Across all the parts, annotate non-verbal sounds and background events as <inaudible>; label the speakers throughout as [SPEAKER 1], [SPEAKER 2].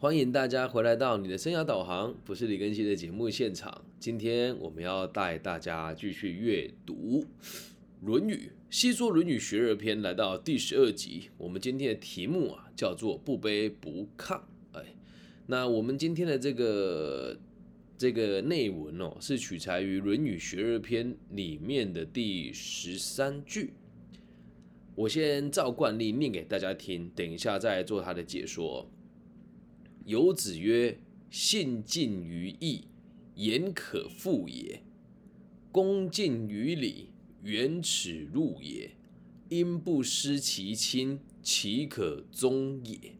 [SPEAKER 1] 欢迎大家回来到你的生涯导航，不是李根熙的节目现场。今天我们要带大家继续阅读《论语》，细说《论语·学而篇》，来到第十二集。我们今天的题目啊，叫做“不卑不亢”。哎，那我们今天的这个这个内文哦，是取材于《论语·学而篇》里面的第十三句。我先照惯例念给大家听，等一下再做他的解说。有子曰：“信近于义，言可复也；恭敬于礼，远耻辱也。因不失其亲，岂可忠也？”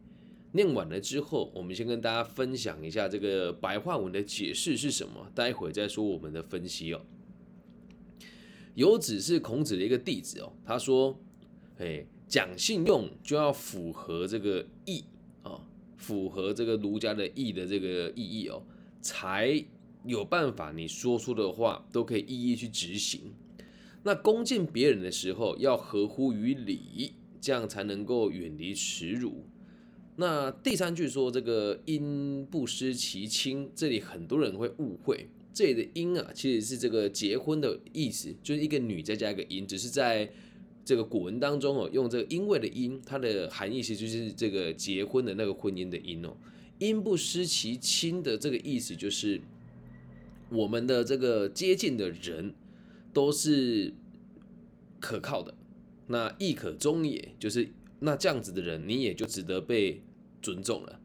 [SPEAKER 1] 念完了之后，我们先跟大家分享一下这个白话文的解释是什么，待会再说我们的分析哦。有子是孔子的一个弟子哦，他说：“哎，讲信用就要符合这个义。”符合这个儒家的义的这个意义哦，才有办法你说出的话都可以一一去执行。那恭敬别人的时候要合乎于礼，这样才能够远离耻辱。那第三句说这个因不失其亲，这里很多人会误会，这里的因啊其实是这个结婚的意思，就是一个女再加一个因，只是在。这个古文当中哦，用这个因为的因，它的含义其实就是这个结婚的那个婚姻的因哦。因不失其亲的这个意思，就是我们的这个接近的人都是可靠的，那亦可忠也，就是那这样子的人，你也就值得被尊重了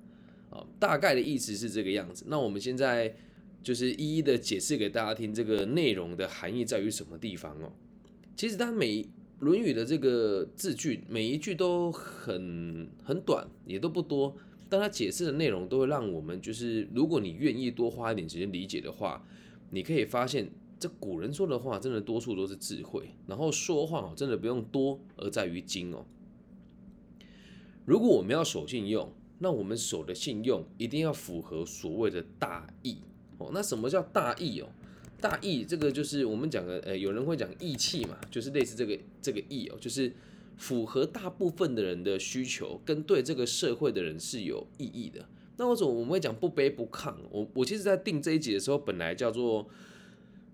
[SPEAKER 1] 啊。大概的意思是这个样子。那我们现在就是一一的解释给大家听，这个内容的含义在于什么地方哦？其实它每《论语》的这个字句，每一句都很很短，也都不多，但它解释的内容都会让我们，就是如果你愿意多花一点时间理解的话，你可以发现，这古人说的话，真的多数都是智慧。然后说话，真的不用多，而在于精哦。如果我们要守信用，那我们守的信用一定要符合所谓的大义哦。那什么叫大义哦？大义这个就是我们讲的，呃，有人会讲义气嘛，就是类似这个这个义哦，就是符合大部分的人的需求，跟对这个社会的人是有意义的。那为什么我们会讲不卑不亢？我我其实在定这一集的时候，本来叫做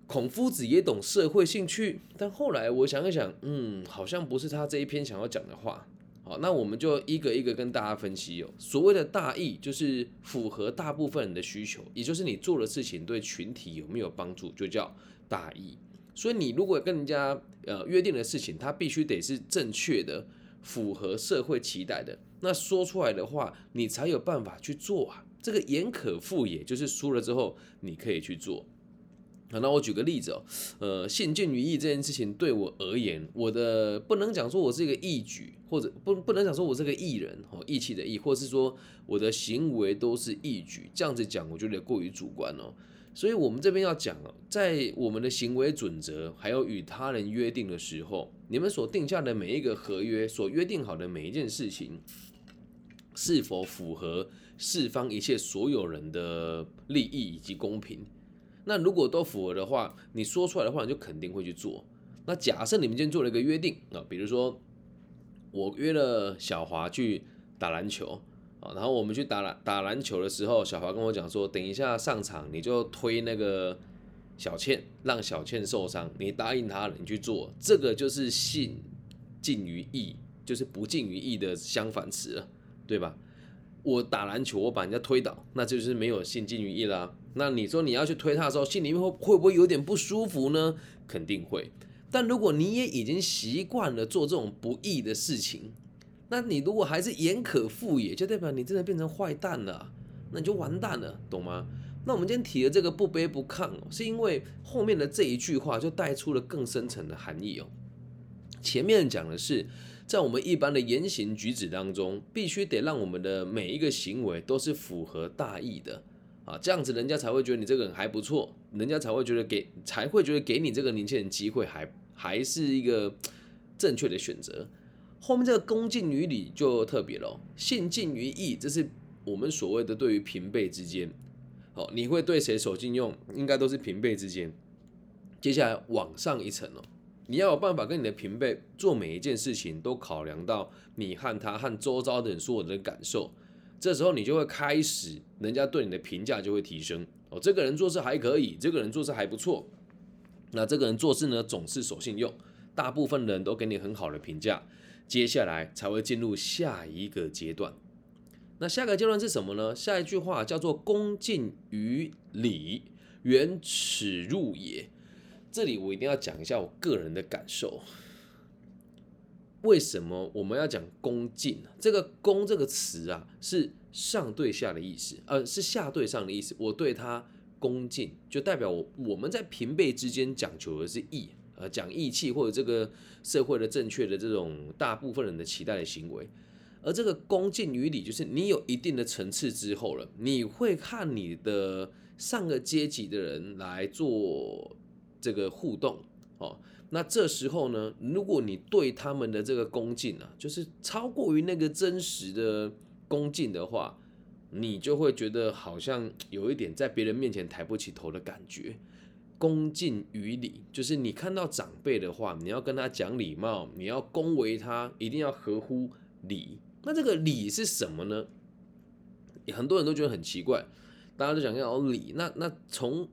[SPEAKER 1] 孔夫子也懂社会兴趣，但后来我想一想，嗯，好像不是他这一篇想要讲的话。好，那我们就一个一个跟大家分析哦。所谓的大义，就是符合大部分人的需求，也就是你做的事情对群体有没有帮助，就叫大义。所以你如果跟人家呃约定的事情，它必须得是正确的，符合社会期待的，那说出来的话，你才有办法去做啊。这个言可复也，就是输了之后你可以去做。那我举个例子哦，呃，信近于义这件事情对我而言，我的不能讲说我是一个义举，或者不不能讲说我是个义人哦，义气的义，或是说我的行为都是义举，这样子讲我觉得过于主观哦。所以，我们这边要讲哦，在我们的行为准则，还有与他人约定的时候，你们所定下的每一个合约，所约定好的每一件事情，是否符合四方一切所有人的利益以及公平？那如果都符合的话，你说出来的话，你就肯定会去做。那假设你们今天做了一个约定啊，比如说我约了小华去打篮球啊，然后我们去打篮打篮球的时候，小华跟我讲说，等一下上场你就推那个小倩，让小倩受伤，你答应他了，你去做，这个就是信近于义，就是不近于义的相反词了，对吧？我打篮球，我把人家推倒，那就是没有信近于义啦。那你说你要去推他的时候，心里面会会不会有点不舒服呢？肯定会。但如果你也已经习惯了做这种不义的事情，那你如果还是言可复也，就代表你真的变成坏蛋了，那你就完蛋了，懂吗？那我们今天提的这个不卑不亢，是因为后面的这一句话就带出了更深层的含义哦。前面讲的是。在我们一般的言行举止当中，必须得让我们的每一个行为都是符合大义的啊，这样子人家才会觉得你这个人还不错，人家才会觉得给才会觉得给你这个年轻人机会还还是一个正确的选择。后面这个恭敬于礼就特别了，信近于义，这是我们所谓的对于平辈之间，哦，你会对谁守信用，应该都是平辈之间。接下来往上一层哦。你要有办法跟你的平辈做每一件事情，都考量到你和他和周遭的人所有的感受。这时候你就会开始，人家对你的评价就会提升哦。这个人做事还可以，这个人做事还不错。那这个人做事呢，总是守信用，大部分人都给你很好的评价。接下来才会进入下一个阶段。那下个阶段是什么呢？下一句话叫做“恭敬于礼，远耻入也”。这里我一定要讲一下我个人的感受。为什么我们要讲恭敬？这个“恭”这个词啊，是上对下的意思，呃，是下对上的意思。我对他恭敬，就代表我我们在平辈之间讲求的是义，呃，讲义气或者这个社会的正确的这种大部分人的期待的行为。而这个恭敬于礼，就是你有一定的层次之后了，你会看你的上个阶级的人来做这个互动哦。那这时候呢，如果你对他们的这个恭敬啊，就是超过于那个真实的恭敬的话，你就会觉得好像有一点在别人面前抬不起头的感觉。恭敬于礼，就是你看到长辈的话，你要跟他讲礼貌，你要恭维他，一定要合乎礼。那这个礼是什么呢？很多人都觉得很奇怪，大家都想要礼。那那从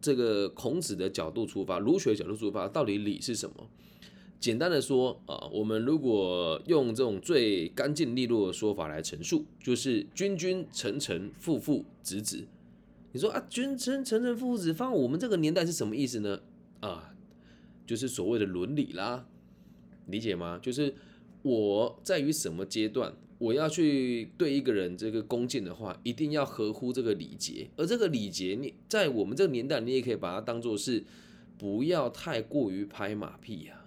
[SPEAKER 1] 这个孔子的角度出发，儒学角度出发，到底礼是什么？简单的说啊，我们如果用这种最干净利落的说法来陈述，就是君君臣臣父父子子。你说啊，君臣臣臣父父子，放我们这个年代是什么意思呢？啊，就是所谓的伦理啦，理解吗？就是我在于什么阶段？我要去对一个人这个恭敬的话，一定要合乎这个礼节。而这个礼节，你在我们这个年代，你也可以把它当做是不要太过于拍马屁呀。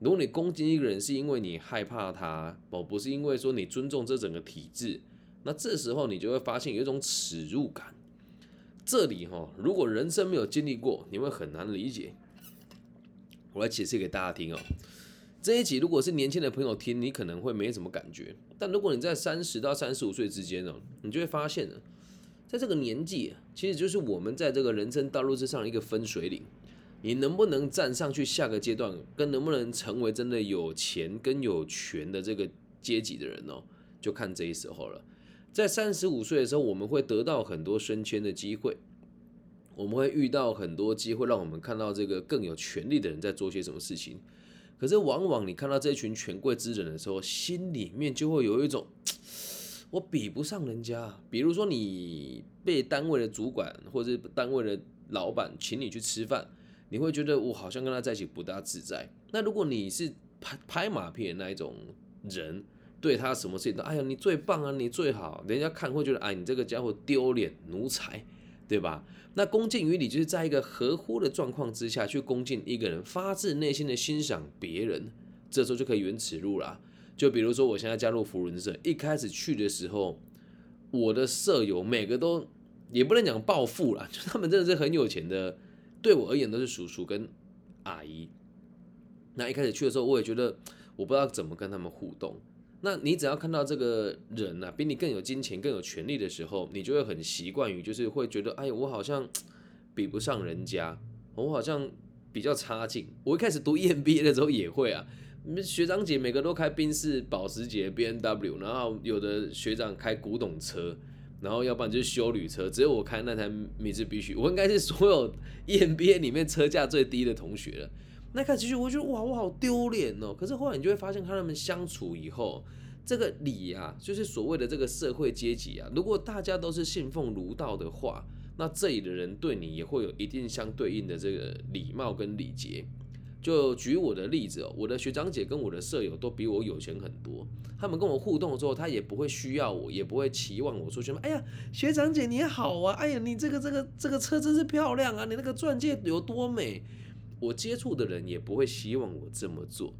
[SPEAKER 1] 如果你恭敬一个人，是因为你害怕他，哦，不是因为说你尊重这整个体制，那这时候你就会发现有一种耻辱感。这里哈，如果人生没有经历过，你会很难理解。我来解释给大家听哦。这一集如果是年轻的朋友听，你可能会没什么感觉。但如果你在三十到三十五岁之间呢，你就会发现呢，在这个年纪，其实就是我们在这个人生道路之上一个分水岭。你能不能站上去下个阶段，跟能不能成为真的有钱跟有权的这个阶级的人哦，就看这一时候了。在三十五岁的时候，我们会得到很多升迁的机会，我们会遇到很多机会，让我们看到这个更有权力的人在做些什么事情。可是，往往你看到这群权贵之人的时候，心里面就会有一种 <tsk> 我比不上人家。比如说，你被单位的主管或者单位的老板请你去吃饭，你会觉得我好像跟他在一起不大自在。那如果你是拍拍马屁的那一种人，对他什么事情都哎呀，你最棒啊，你最好，人家看会觉得哎，你这个家伙丢脸奴才，对吧？那恭敬于礼，就是在一个合乎的状况之下去恭敬一个人，发自内心的欣赏别人，这时候就可以原耻入了。就比如说，我现在加入福伦社，一开始去的时候，我的舍友每个都也不能讲暴富了，<laughs> 就他们真的是很有钱的，对我而言都是叔叔跟阿姨。那一开始去的时候，我也觉得我不知道怎么跟他们互动。那你只要看到这个人呐，比你更有金钱、更有权利的时候，你就会很习惯于，就是会觉得，哎，我好像比不上人家，我好像比较差劲。我一开始读 EMBA 的时候也会啊，学长姐每个都开宾士、保时捷、B N W，然后有的学长开古董车，然后要不然就是修旅车，只有我开那台米兹必须，我应该是所有 EMBA 里面车价最低的同学了。那开始其实我觉得哇，我好丢脸哦。可是后来你就会发现，看他们相处以后，这个礼啊，就是所谓的这个社会阶级啊，如果大家都是信奉儒道的话，那这里的人对你也会有一定相对应的这个礼貌跟礼节。就举我的例子哦，我的学长姐跟我的舍友都比我有钱很多，他们跟我互动的时候，他也不会需要我，也不会期望我说什么。哎呀，学长姐你好啊，哎呀，你这个这个这个车真是漂亮啊，你那个钻戒有多美。我接触的人也不会希望我这么做，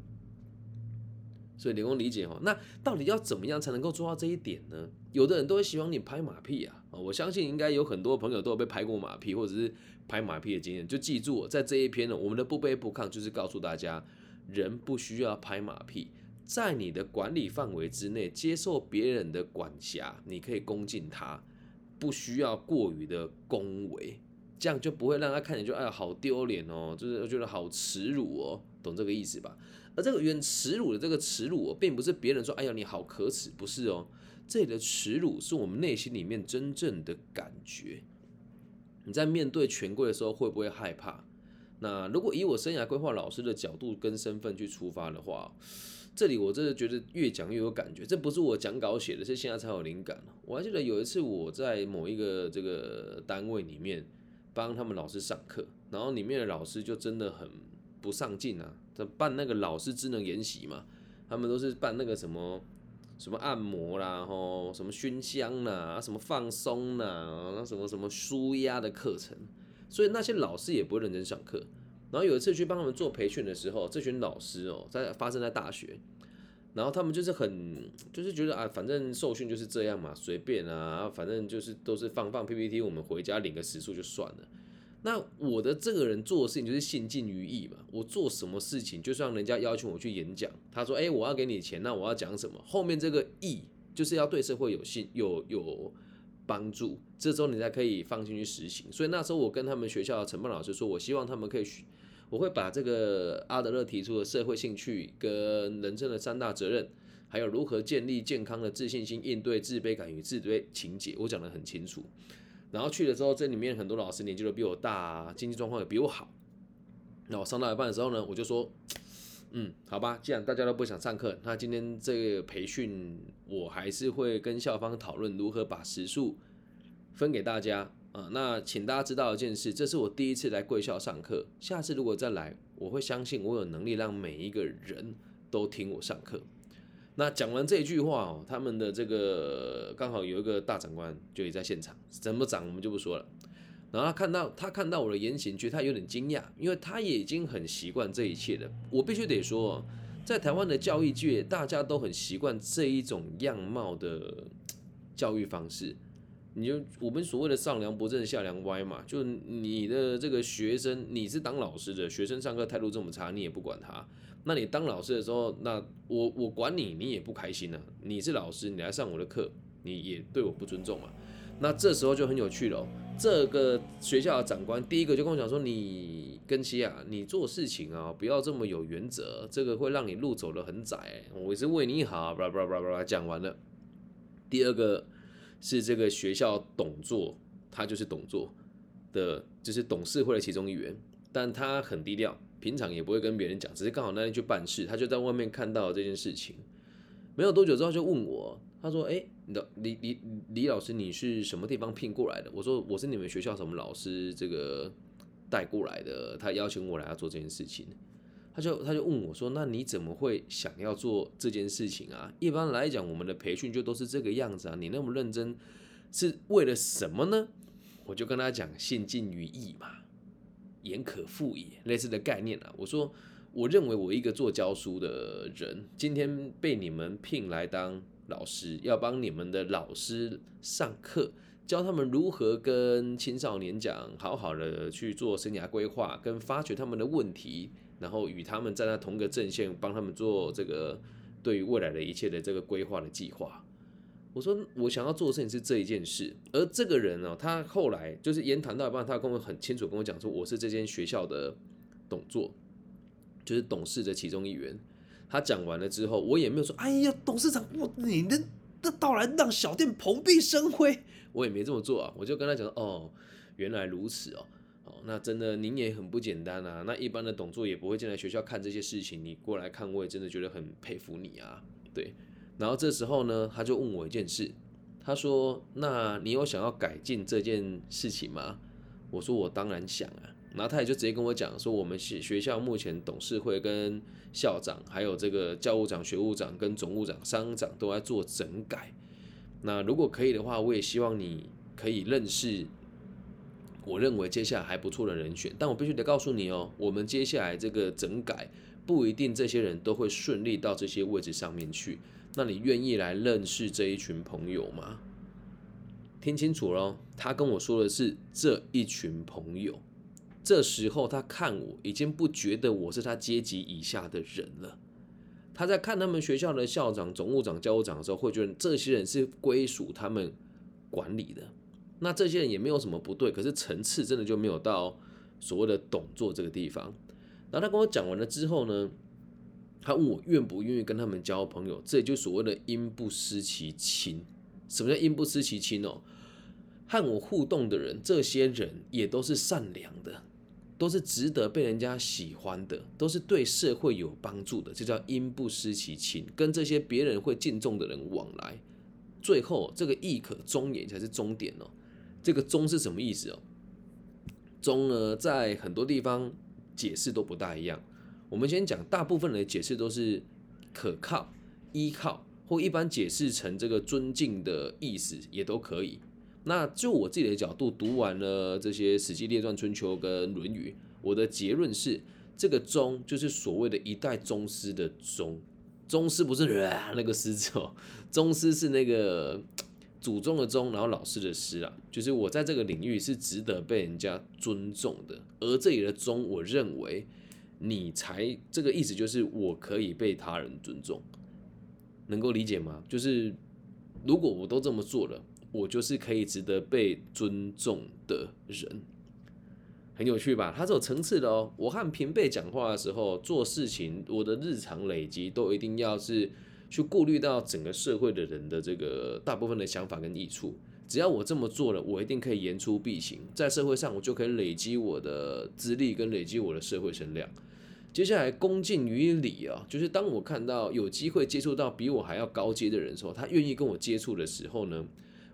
[SPEAKER 1] 所以你能理解哦。那到底要怎么样才能够做到这一点呢？有的人都会希望你拍马屁啊，我相信应该有很多朋友都有被拍过马屁或者是拍马屁的经验。就记住，在这一篇呢，我们的不卑不亢就是告诉大家，人不需要拍马屁，在你的管理范围之内接受别人的管辖，你可以恭敬他，不需要过于的恭维。这样就不会让他看起来就哎呀好丢脸哦，就是觉得好耻辱哦，懂这个意思吧？而这个原耻辱的这个耻辱哦，并不是别人说哎呀你好可耻，不是哦，这里的耻辱是我们内心里面真正的感觉。你在面对权贵的时候会不会害怕？那如果以我生涯规划老师的角度跟身份去出发的话，这里我真的觉得越讲越有感觉。这不是我讲稿写的，是现在才有灵感。我还记得有一次我在某一个这个单位里面帮他们老师上课，然后里面的老师就真的很不上进啊，他办那个老师智能研习嘛，他们都是办那个什么什么按摩啦，吼什么熏香啦，什么放松啦，那什么什么舒压的课程。所以那些老师也不会认真上课。然后有一次去帮他们做培训的时候，这群老师哦，在发生在大学，然后他们就是很就是觉得啊，反正受训就是这样嘛，随便啊，反正就是都是放放 PPT，我们回家领个时数就算了。那我的这个人做的事情就是信尽于义嘛，我做什么事情，就算人家要求我去演讲，他说哎，我要给你钱，那我要讲什么？后面这个义就是要对社会有信有有。帮助，这时候你才可以放心去实行。所以那时候我跟他们学校的承办老师说，我希望他们可以，我会把这个阿德勒提出的社会兴趣跟人生的三大责任，还有如何建立健康的自信心，应对自卑感与自卑情节，我讲得很清楚。然后去了之后，这里面很多老师年纪都比我大，经济状况也比我好。那我上到一半的时候呢，我就说，嗯，好吧，既然大家都不想上课，那今天这个培训。我还是会跟校方讨论如何把时数分给大家那请大家知道一件事，这是我第一次来贵校上课。下次如果再来，我会相信我有能力让每一个人都听我上课。那讲完这句话哦，他们的这个刚好有一个大长官就也在现场，怎么长我们就不说了。然后他看到他看到我的言行，觉得他有点惊讶，因为他也已经很习惯这一切了。我必须得说。在台湾的教育界，大家都很习惯这一种样貌的教育方式。你就我们所谓的上梁不正下梁歪嘛，就你的这个学生，你是当老师的，学生上课态度这么差，你也不管他。那你当老师的时候，那我我管你，你也不开心啊。你是老师，你来上我的课，你也对我不尊重嘛。那这时候就很有趣了。这个学校的长官第一个就跟我讲说：“你根基啊，你做事情啊，不要这么有原则，这个会让你路走得很窄。我是为你好，巴拉巴拉巴拉巴拉讲完了。第二个是这个学校董座，他就是董座的，就是董事会的其中一员，但他很低调，平常也不会跟别人讲，只是刚好那天去办事，他就在外面看到这件事情。没有多久之后就问我。”他说：“哎，你的李李李老师，你是什么地方聘过来的？”我说：“我是你们学校什么老师这个带过来的。”他邀请我来要做这件事情，他就他就问我说：“那你怎么会想要做这件事情啊？一般来讲，我们的培训就都是这个样子啊。你那么认真是为了什么呢？”我就跟他讲：“信近于义嘛，言可复也，类似的概念啊。”我说：“我认为我一个做教书的人，今天被你们聘来当。”老师要帮你们的老师上课，教他们如何跟青少年讲，好好的去做生涯规划，跟发掘他们的问题，然后与他们站在同一个阵线，帮他们做这个对于未来的一切的这个规划的计划。我说我想要做的事情是这一件事，而这个人呢，他后来就是言谈到一半，他跟我很清楚跟我讲说，我是这间学校的董座，就是董事的其中一员。他讲完了之后，我也没有说，哎呀，董事长，我你的的到来让小店蓬荜生辉，<laughs> 我也没这么做啊，我就跟他讲，哦，原来如此，哦，那真的您也很不简单啊，那一般的董座也不会进来学校看这些事情，你过来看，我也真的觉得很佩服你啊，对，然后这时候呢，他就问我一件事，他说，那你有想要改进这件事情吗？我说我当然想啊。然后他也就直接跟我讲说，我们学学校目前董事会跟校长，还有这个教务长、学务长跟总务长、商长都在做整改。那如果可以的话，我也希望你可以认识我认为接下来还不错的人选。但我必须得告诉你哦，我们接下来这个整改不一定这些人都会顺利到这些位置上面去。那你愿意来认识这一群朋友吗？听清楚喽，他跟我说的是这一群朋友。这时候他看我已经不觉得我是他阶级以下的人了，他在看他们学校的校长、总务长、教务长的时候，会觉得这些人是归属他们管理的。那这些人也没有什么不对，可是层次真的就没有到所谓的懂做这个地方。然后他跟我讲完了之后呢，他问我愿不愿意跟他们交朋友，这也就所谓的因不失其亲。什么叫因不失其亲哦？和我互动的人，这些人也都是善良的，都是值得被人家喜欢的，都是对社会有帮助的，这叫因不失其亲。跟这些别人会敬重的人往来，最后这个亦可终也才是终点哦。这个终是什么意思哦？终呢，在很多地方解释都不大一样。我们先讲，大部分的解释都是可靠、依靠。或一般解释成这个尊敬的意思也都可以。那就我自己的角度，读完了这些《史记》《列传》《春秋》跟《论语》，我的结论是，这个宗就是所谓的一代宗师的宗。宗师不是那个师子哦，宗师是那个祖宗的宗，然后老师的师啊。就是我在这个领域是值得被人家尊重的。而这里的宗，我认为你才这个意思，就是我可以被他人尊重。能够理解吗？就是如果我都这么做了，我就是可以值得被尊重的人，很有趣吧？它是有层次的哦。我和平辈讲话的时候，做事情，我的日常累积都一定要是去顾虑到整个社会的人的这个大部分的想法跟益处。只要我这么做了，我一定可以言出必行，在社会上我就可以累积我的资历跟累积我的社会声量。接下来恭敬于礼啊，就是当我看到有机会接触到比我还要高阶的人的时候，他愿意跟我接触的时候呢，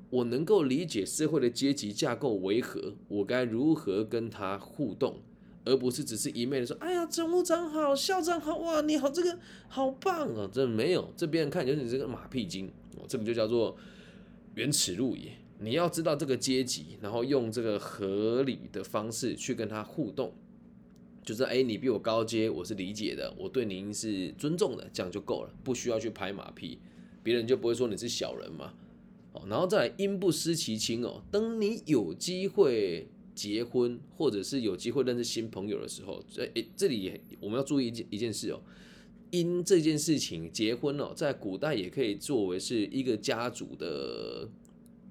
[SPEAKER 1] 我能够理解社会的阶级架构为何，我该如何跟他互动，而不是只是一昧的说，哎呀，政务长好，校长好，哇，你好，这个好棒啊，这没有，这别人看就是你这个马屁精哦，这个就叫做原耻路也。你要知道这个阶级，然后用这个合理的方式去跟他互动。就是哎，你比我高阶，我是理解的，我对您是尊重的，这样就够了，不需要去拍马屁，别人就不会说你是小人嘛。哦，然后再来因不失其亲哦，等你有机会结婚，或者是有机会认识新朋友的时候，这诶这里我们要注意一件一件事哦，因这件事情结婚哦，在古代也可以作为是一个家族的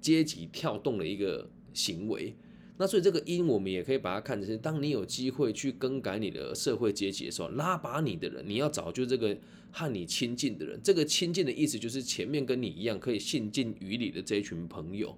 [SPEAKER 1] 阶级跳动的一个行为。那所以这个因，我们也可以把它看成是，当你有机会去更改你的社会阶级的时候，拉拔你的人，你要找就这个和你亲近的人。这个亲近的意思就是前面跟你一样可以信近于理的这一群朋友。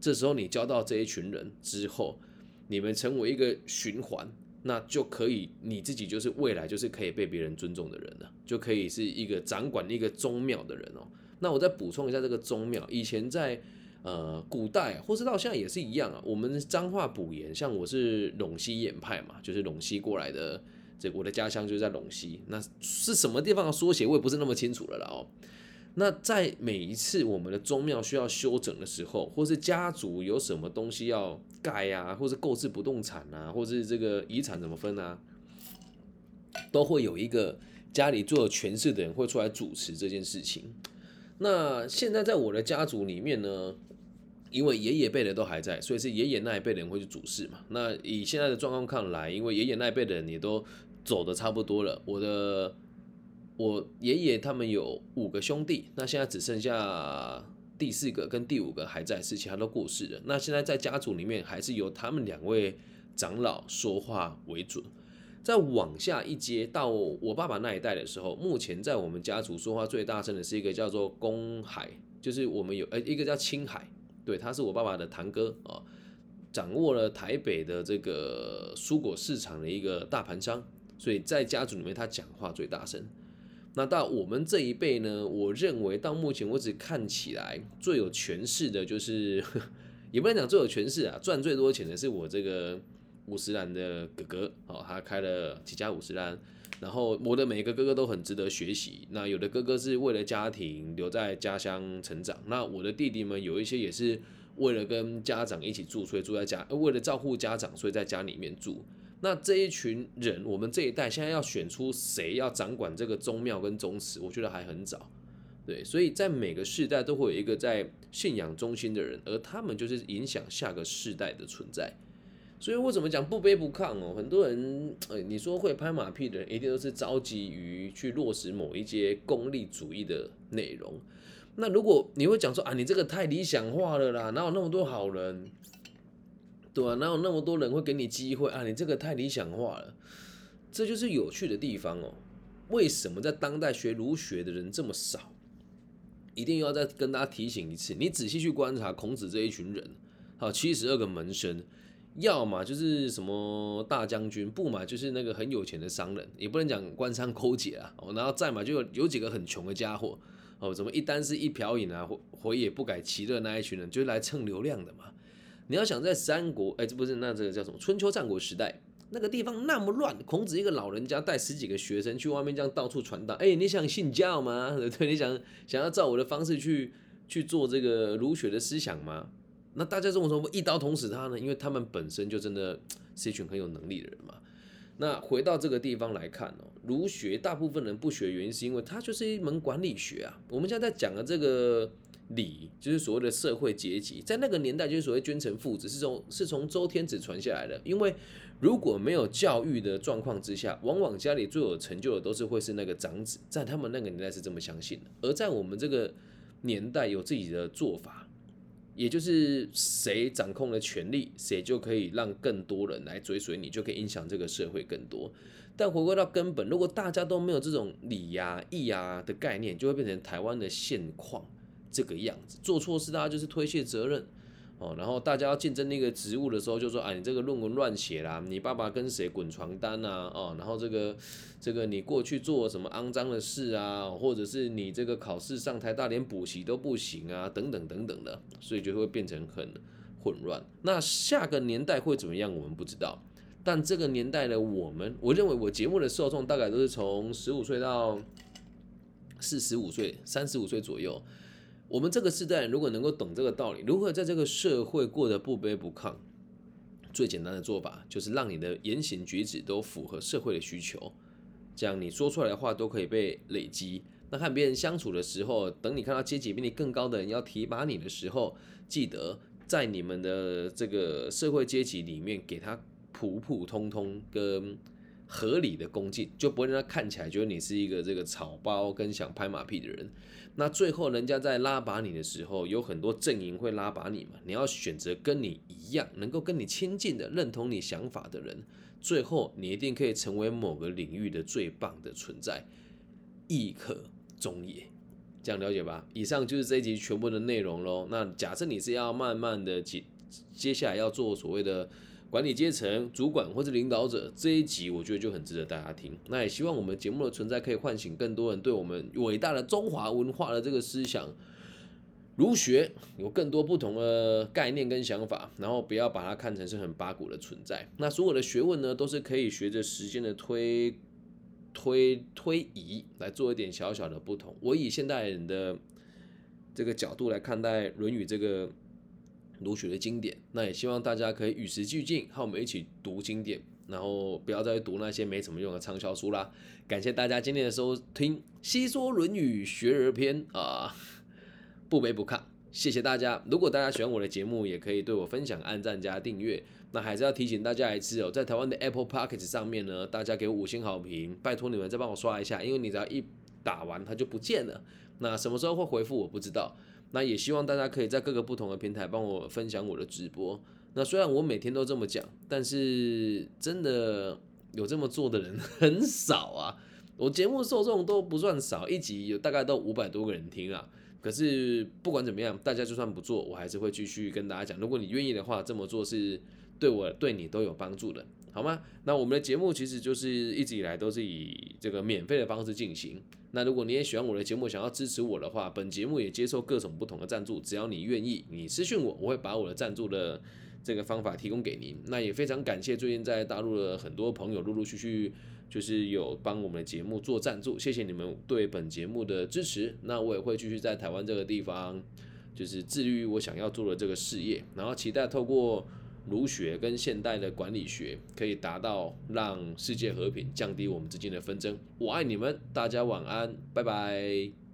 [SPEAKER 1] 这时候你交到这一群人之后，你们成为一个循环，那就可以你自己就是未来就是可以被别人尊重的人了，就可以是一个掌管一个宗庙的人哦。那我再补充一下这个宗庙，以前在。呃，古代或是到现在也是一样啊。我们脏话补言，像我是陇西演派嘛，就是陇西过来的。这我的家乡就在陇西，那是什么地方的缩写，我也不是那么清楚了啦哦。那在每一次我们的宗庙需要修整的时候，或是家族有什么东西要盖呀，或是购置不动产啊，或是这个遗产怎么分啊，都会有一个家里做权势的人会出来主持这件事情。那现在在我的家族里面呢？因为爷爷辈的都还在，所以是爷爷那一辈的人会去主事嘛。那以现在的状况看来，因为爷爷那一辈的人也都走的差不多了，我的我爷爷他们有五个兄弟，那现在只剩下第四个跟第五个还在世，其他都过世了。那现在在家族里面还是由他们两位长老说话为准。再往下一阶到我爸爸那一代的时候，目前在我们家族说话最大声的是一个叫做公海，就是我们有呃一个叫青海。对，他是我爸爸的堂哥啊，掌握了台北的这个蔬果市场的一个大盘商，所以在家族里面他讲话最大声。那到我们这一辈呢，我认为到目前为止看起来最有权势的，就是 <laughs> 也不能讲最有权势啊，赚最多钱的是我这个五十岚的哥哥哦，他开了几家五十岚。然后我的每个哥哥都很值得学习。那有的哥哥是为了家庭留在家乡成长，那我的弟弟们有一些也是为了跟家长一起住，所以住在家，为了照顾家长，所以在家里面住。那这一群人，我们这一代现在要选出谁要掌管这个宗庙跟宗祠，我觉得还很早。对，所以在每个世代都会有一个在信仰中心的人，而他们就是影响下个世代的存在。所以我怎么讲不卑不亢哦？很多人，你说会拍马屁的人，一定都是着急于去落实某一些功利主义的内容。那如果你会讲说啊，你这个太理想化了啦，哪有那么多好人？对啊，哪有那么多人会给你机会啊？你这个太理想化了，这就是有趣的地方哦。为什么在当代学儒学的人这么少？一定要再跟大家提醒一次，你仔细去观察孔子这一群人，好，七十二个门生，要么就是什么大将军，不嘛就是那个很有钱的商人，也不能讲官商勾结啊。哦，然后再嘛就有几个很穷的家伙，哦，怎么一单是一瓢饮啊，回也不改其乐那一群人，就是来蹭流量的嘛。你要想在三国，哎，这不是那这个叫什么春秋战国时代，那个地方那么乱，孔子一个老人家带十几个学生去外面这样到处传道，哎，你想信教吗？<laughs> 对，你想想要照我的方式去去做这个儒学的思想吗？那大家这么说，一刀捅死他呢？因为他们本身就真的 <tsk> 是一群很有能力的人嘛。那回到这个地方来看哦，儒学大部分人不学，原因是因为它就是一门管理学啊。我们现在在讲的这个。礼就是所谓的社会阶级，在那个年代就是所谓君臣父子，是从是从周天子传下来的。因为如果没有教育的状况之下，往往家里最有成就的都是会是那个长子，在他们那个年代是这么相信的。而在我们这个年代，有自己的做法，也就是谁掌控了权力，谁就可以让更多人来追随你，就可以影响这个社会更多。但回归到根本，如果大家都没有这种礼呀、义呀的概念，就会变成台湾的现况。这个样子做错事，大家就是推卸责任哦。然后大家要竞争那个职务的时候，就说：“啊，你这个论文乱写啦，你爸爸跟谁滚床单啊？哦，然后这个这个你过去做什么肮脏的事啊？或者是你这个考试上台大连补习都不行啊？等等等等的，所以就会变成很混乱。那下个年代会怎么样？我们不知道。但这个年代的我们，我认为我节目的受众大概都是从十五岁到四十五岁、三十五岁左右。我们这个时代如果能够懂这个道理，如何在这个社会过得不卑不亢，最简单的做法就是让你的言行举止都符合社会的需求，这样你说出来的话都可以被累积。那和别人相处的时候，等你看到阶级比你更高的人要提拔你的时候，记得在你们的这个社会阶级里面给他普普通通跟合理的恭敬，就不会让他看起来觉得你是一个这个草包跟想拍马屁的人。那最后，人家在拉拔你的时候，有很多阵营会拉拔你嘛？你要选择跟你一样，能够跟你亲近的、认同你想法的人。最后，你一定可以成为某个领域的最棒的存在，亦可终也。这样了解吧？以上就是这一集全部的内容喽。那假设你是要慢慢的接接下来要做所谓的。管理阶层、主管或者领导者这一集，我觉得就很值得大家听。那也希望我们节目的存在可以唤醒更多人对我们伟大的中华文化的这个思想、儒学有更多不同的概念跟想法，然后不要把它看成是很八股的存在。那所有的学问呢，都是可以随着时间的推推推移来做一点小小的不同。我以现代人的这个角度来看待《论语》这个。儒学的经典，那也希望大家可以与时俱进，和我们一起读经典，然后不要再读那些没什么用的畅销书啦。感谢大家今天的收听，《西说论语学而篇》啊，不卑不亢，谢谢大家。如果大家喜欢我的节目，也可以对我分享、按赞加订阅。那还是要提醒大家一次哦，在台湾的 Apple Podcast 上面呢，大家给我五星好评，拜托你们再帮我刷一下，因为你只要一打完它就不见了。那什么时候会回复我不知道。那也希望大家可以在各个不同的平台帮我分享我的直播。那虽然我每天都这么讲，但是真的有这么做的人 <laughs> 很少啊。我节目受众都不算少，一集有大概都五百多个人听啊。可是不管怎么样，大家就算不做，我还是会继续跟大家讲。如果你愿意的话，这么做是对我对你都有帮助的，好吗？那我们的节目其实就是一直以来都是以这个免费的方式进行。那如果你也喜欢我的节目，想要支持我的话，本节目也接受各种不同的赞助，只要你愿意，你私信我，我会把我的赞助的这个方法提供给您。那也非常感谢最近在大陆的很多朋友陆陆续续就是有帮我们的节目做赞助，谢谢你们对本节目的支持。那我也会继续在台湾这个地方，就是致力于我想要做的这个事业，然后期待透过。儒学跟现代的管理学可以达到让世界和平，降低我们之间的纷争。我爱你们，大家晚安，拜拜。